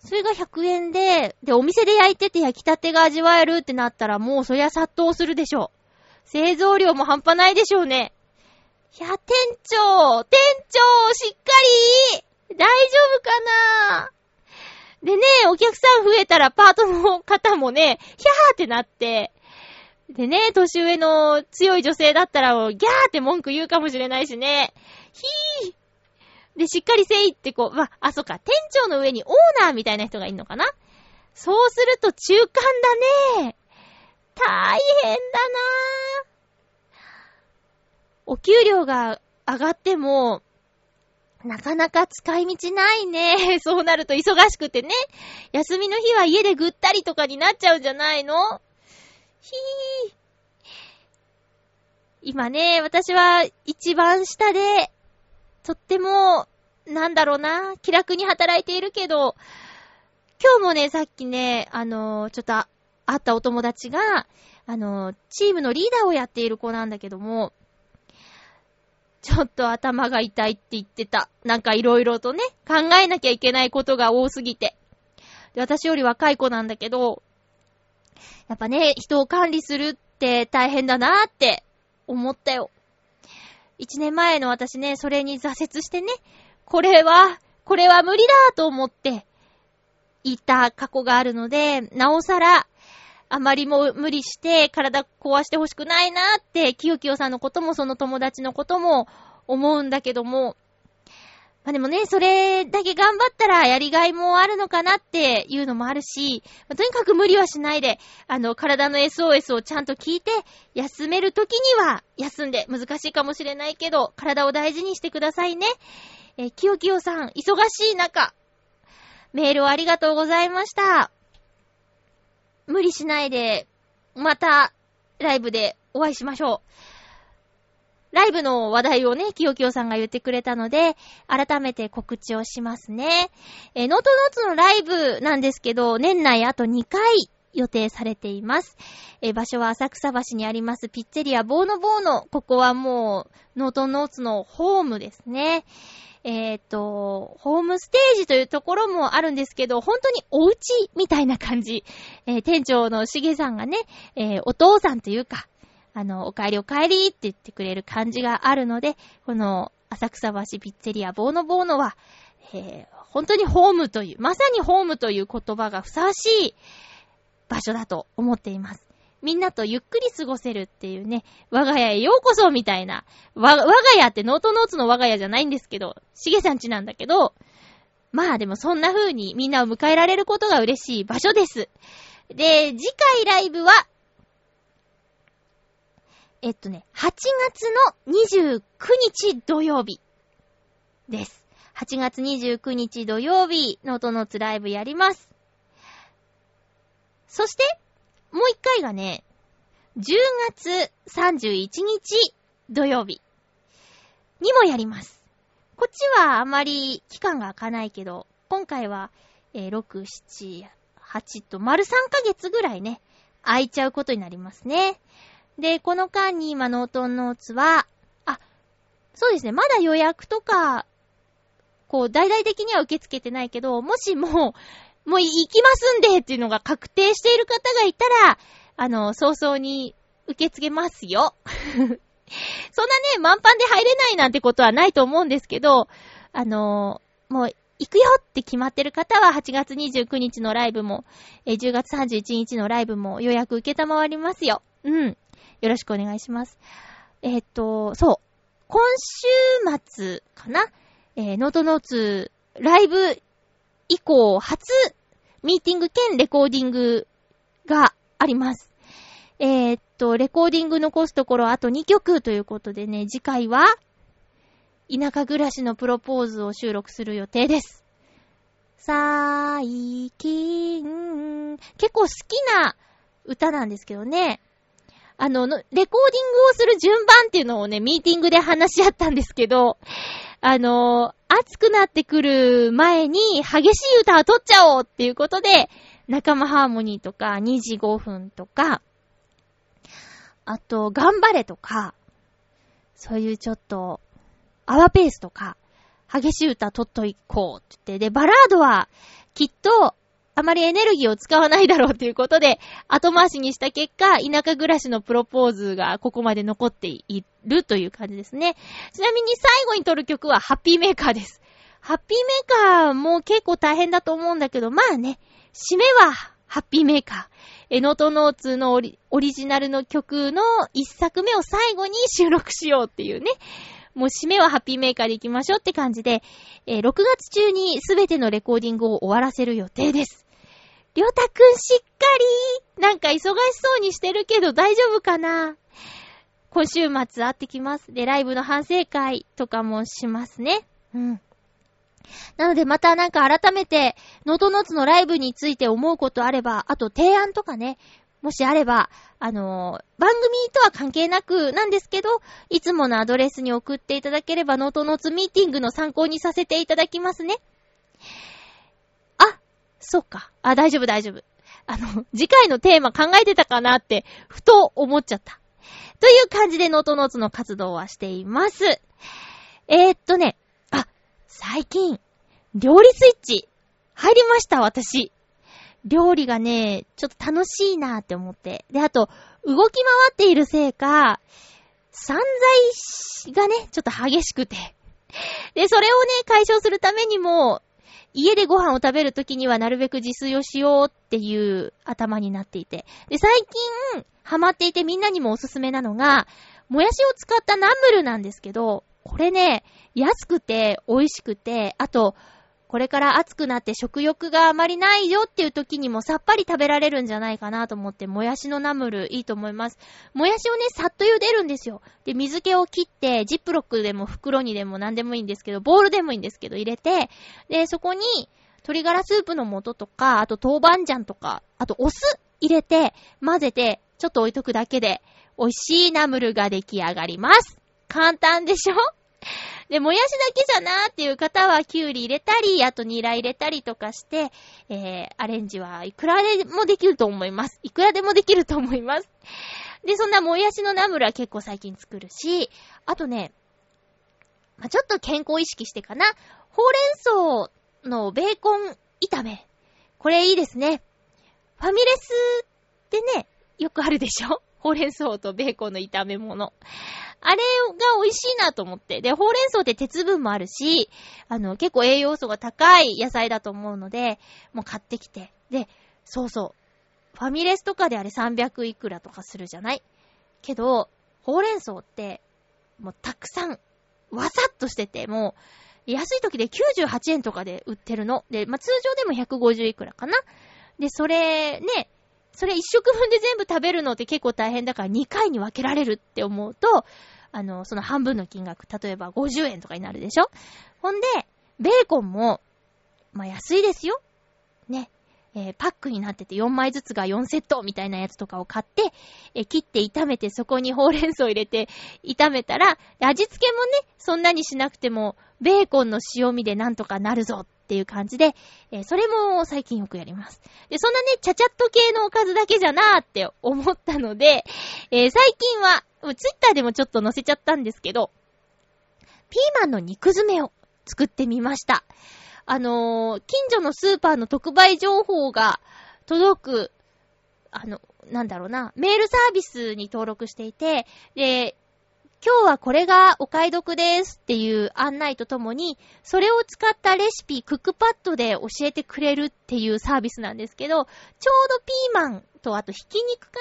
それが100円で、で、お店で焼いてて焼きたてが味わえるってなったら、もうそりゃ殺到するでしょう。製造量も半端ないでしょうね。いや、店長店長しっかり。大丈夫かな。でね、お客さん増えたらパートの方もね、ヒャーってなって、でね、年上の強い女性だったら、ギャーって文句言うかもしれないしね。ひー。で、しっかりせいってこう、まあ、そっか、店長の上にオーナーみたいな人がいるのかな。そうすると中間だね。大変だな。ぁお給料が上がっても、なかなか使い道ないね。そうなると忙しくてね。休みの日は家でぐったりとかになっちゃうんじゃないの？ひー。今ね、私は一番下でとっても、なんだろうな、気楽に働いているけど、今日もね、さっきね、あのー、ちょっと会ったお友達が、あのー、チームのリーダーをやっている子なんだけども、ちょっと頭が痛いって言ってた。なんか色々とね、考えなきゃいけないことが多すぎて。私より若い子なんだけど、やっぱね、人を管理するって大変だなーって思ったよ。一年前の私ね、それに挫折してね、これは、これは無理だと思って、言った過去があるので、なおさら、あまりも無理して体壊してほしくないなって、きよきよさんのこともその友達のことも思うんだけども、まあでもね、それだけ頑張ったらやりがいもあるのかなっていうのもあるし、まあ、とにかく無理はしないで、あの、体の SOS をちゃんと聞いて、休める時には休んで、難しいかもしれないけど、体を大事にしてくださいね。えー、きよきよさん、忙しい中、メールをありがとうございました。無理しないで、また、ライブでお会いしましょう。ライブの話題をね、きよきよさんが言ってくれたので、改めて告知をしますね。え、ノートノーツのライブなんですけど、年内あと2回予定されています。え、場所は浅草橋にありますピッツェリアボーノボーノ。ここはもう、ノートノーツのホームですね。えっ、ー、と、ホームステージというところもあるんですけど、本当にお家みたいな感じ。えー、店長のしげさんがね、えー、お父さんというか、あの、お帰りお帰りって言ってくれる感じがあるので、この、浅草橋ピッツェリアボーノボーノは、えー、本当にホームという、まさにホームという言葉がふさわしい場所だと思っています。みんなとゆっくり過ごせるっていうね、我が家へようこそみたいな、わ、我が家ってノートノーツの我が家じゃないんですけど、しげさんちなんだけど、まあでもそんな風にみんなを迎えられることが嬉しい場所です。で、次回ライブはえっとね、8月の29日土曜日です。8月29日土曜日、ノートノーツライブやります。そして、もう一回がね、10月31日土曜日にもやります。こっちはあまり期間が空かないけど、今回は、えー、6、7、8と丸3ヶ月ぐらいね、空いちゃうことになりますね。で、この間に今、ノートンノーツは、あ、そうですね、まだ予約とか、こう、大々的には受け付けてないけど、もしもう、もう行きますんでっていうのが確定している方がいたら、あの、早々に受け付けますよ。そんなね、満帆で入れないなんてことはないと思うんですけど、あの、もう、行くよって決まってる方は8月29日のライブも、え10月31日のライブも予約受けたまわりますよ。うん。よろしくお願いします。えー、っと、そう。今週末かな？えー、ノートノーツライブ以降初ミーティング兼レコーディングがあります。えー、っと、レコーディング残すところあと2曲ということでね、次回は田舎暮らしのプロポーズを収録する予定です。最近、結構好きな歌なんですけどね。あの、レコーディングをする順番っていうのをね、ミーティングで話し合ったんですけど、あの、暑くなってくる前に激しい歌を撮っちゃおうっていうことで、仲間ハーモニーとか、2時5分とか、あと、頑張れとか、そういうちょっと、アワペースとか、激しい歌撮っといこうって言って、で、バラードは、きっと、あまりエネルギーを使わないだろうということで、後回しにした結果、田舎暮らしのプロポーズがここまで残っているという感じですね。ちなみに最後に録る曲はハッピーメーカーです。ハッピーメーカーも結構大変だと思うんだけど、まあね、締めはハッピーメーカー。え、ノートノーツのオリオリジナルの曲の一作目を最後に収録しようっていうね。もう締めはハッピーメーカーで行きましょうって感じで、えー、6月中にすべてのレコーディングを終わらせる予定です。りょうたくんしっかりなんか忙しそうにしてるけど大丈夫かな今週末会ってきます。で、ライブの反省会とかもしますね。うん。なのでまたなんか改めて、ノートノーツのライブについて思うことあれば、あと提案とかね、もしあれば、あのー、番組とは関係なくなんですけど、いつものアドレスに送っていただければ、ノートノーツミーティングの参考にさせていただきますね。そっか。あ、大丈夫大丈夫。あの、次回のテーマ考えてたかなって、ふと思っちゃった。という感じでノートノーツの活動はしています。えー、っとね、あ、最近、料理スイッチ、入りました、私。料理がね、ちょっと楽しいなって思って。で、あと、動き回っているせいか、散財がね、ちょっと激しくて。で、それをね、解消するためにも、家でご飯を食べるときにはなるべく自炊をしようっていう頭になっていて。で、最近、ハマっていてみんなにもおすすめなのが、もやしを使ったナムルなんですけど、これね、安くて美味しくて、あと、これから暑くなって食欲があまりないよっていう時にもさっぱり食べられるんじゃないかなと思って、もやしのナムルいいと思います。もやしをね、さっと茹でるんですよ。で、水気を切って、ジップロックでも袋にでも何でもいいんですけど、ボールでもいいんですけど、入れて、で、そこに、鶏ガラスープの素とか、あと豆板醤とか、あとお酢入れて、混ぜて、ちょっと置いとくだけで、美味しいナムルが出来上がります。簡単でしょ？で、もやしだけじゃなーっていう方は、きゅうり入れたり、あとニラ入れたりとかして、えー、アレンジはいくらでもできると思います。いくらでもできると思います。で、そんなもやしのナムルは結構最近作るし、あとね、まあ、ちょっと健康意識してかな。ほうれん草のベーコン炒め。これいいですね。ファミレスってね、よくあるでしょ？ほうれん草とベーコンの炒め物。あれが美味しいなと思って。で、ほうれん草って鉄分もあるし、あの、結構栄養素が高い野菜だと思うので、もう買ってきて。で、そうそう。ファミレスとかであれ300いくらとかするじゃない？けど、ほうれん草って、もうたくさん、わさっとしてて、もう、安い時で98円とかで売ってるの。で、まあ、通常でも150いくらかな。で、それ、ね、それ一食分で全部食べるのって結構大変だから2回に分けられるって思うと、あの、その半分の金額、例えば50円とかになるでしょ？ほんで、ベーコンも、まあ、安いですよ。ね。えー、パックになってて4枚ずつが4セットみたいなやつとかを買って、えー、切って炒めてそこにほうれん草入れて炒めたら、味付けもね、そんなにしなくても、ベーコンの塩味でなんとかなるぞっていう感じで、えー、それも最近よくやります。で、そんなね、ちゃちゃっと系のおかずだけじゃなーって思ったので、えー、最近は、ツイッターでもちょっと載せちゃったんですけど、ピーマンの肉詰めを作ってみました。あのー、近所のスーパーの特売情報が届く、あの、なんだろうな、メールサービスに登録していて、で、今日はこれがお買い得ですっていう案内とともに、それを使ったレシピ、クックパッドで教えてくれるっていうサービスなんですけど、ちょうどピーマンとあとひき肉か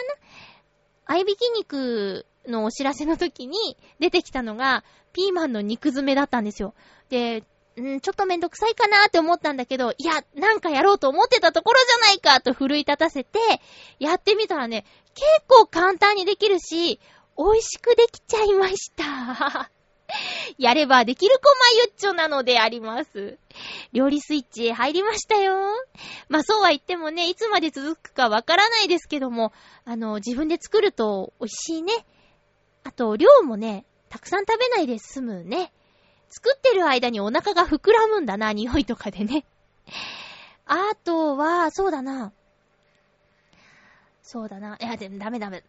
な？合いびき肉のお知らせの時に出てきたのが、ピーマンの肉詰めだったんですよ。で、んちょっとめんどくさいかなって思ったんだけど、いや、なんかやろうと思ってたところじゃないかと奮い立たせて、やってみたらね、結構簡単にできるし、美味しくできちゃいました。やればできる子まゆっちょなのであります。料理スイッチ入りましたよ。まあそうは言ってもね、いつまで続くかわからないですけども、あの、自分で作ると美味しいね。あと、量もね、たくさん食べないで済むね。作ってる間にお腹が膨らむんだな、匂いとかでね。あとは、そうだな。そうだな。いや、でもダメダメ。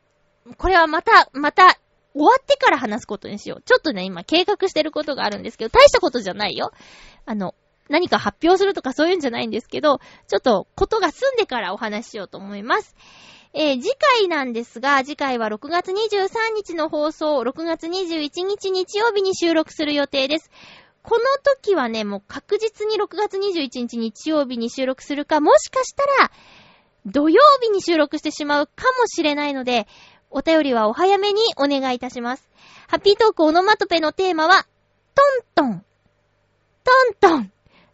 これはまた、また、終わってから話すことにしよう。ちょっとね、今計画してることがあるんですけど、大したことじゃないよ。あの、何か発表するとかそういうんじゃないんですけど、ちょっとことが済んでからお話ししようと思います。えー、次回なんですが、次回は6月23日の放送、6月21日日曜日に収録する予定です。この時はね、もう確実に6月21日日曜日に収録するか、もしかしたら、土曜日に収録してしまうかもしれないので、お便りはお早めにお願いいたします。ハッピートークオノマトペのテーマは、トントン。トントン。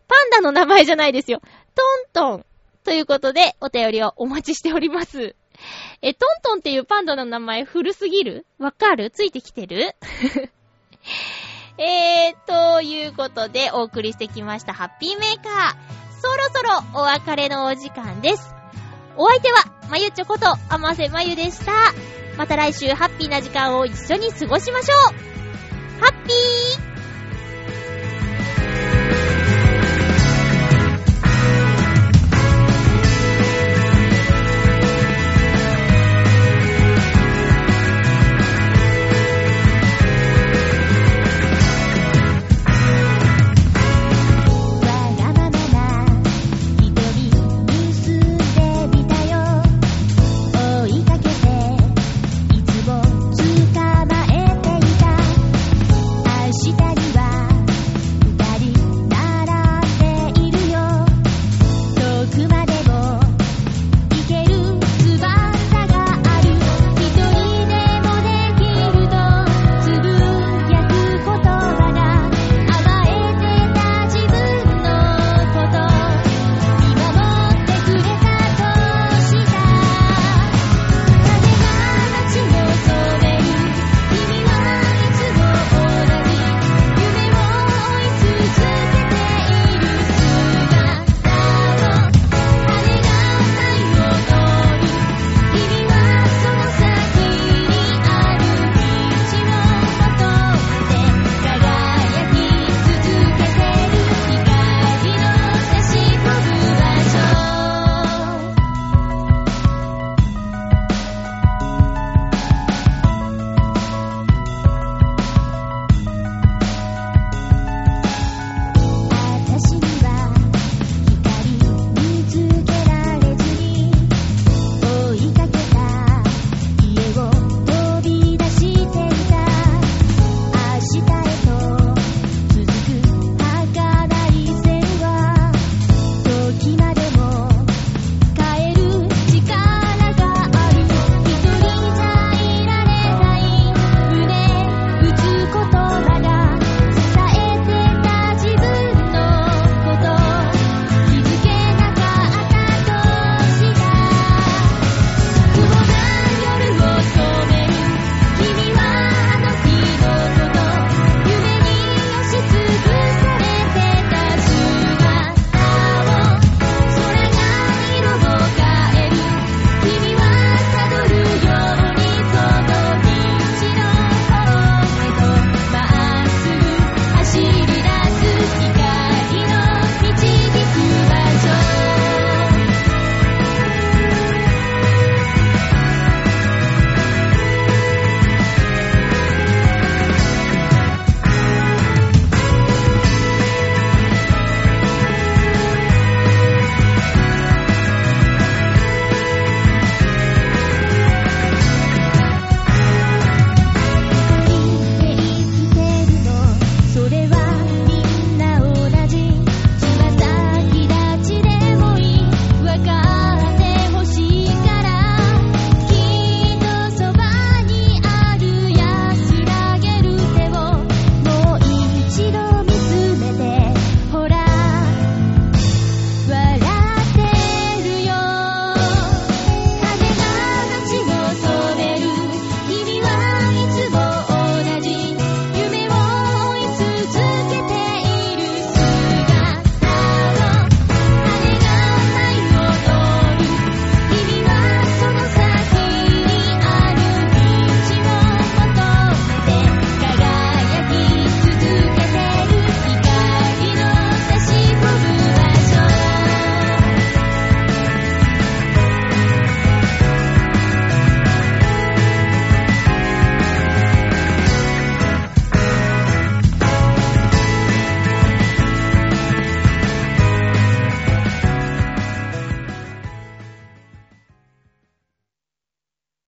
パンダの名前じゃないですよ。トントン。ということで、お便りをお待ちしております。え、トントンっていうパンダの名前古すぎる？わかる？ついてきてる？えー、ということでお送りしてきましたハッピーメーカー。そろそろお別れのお時間です。お相手は、まゆちょこと、あませまゆでした。また来週ハッピーな時間を一緒に過ごしましょう。ハッピー。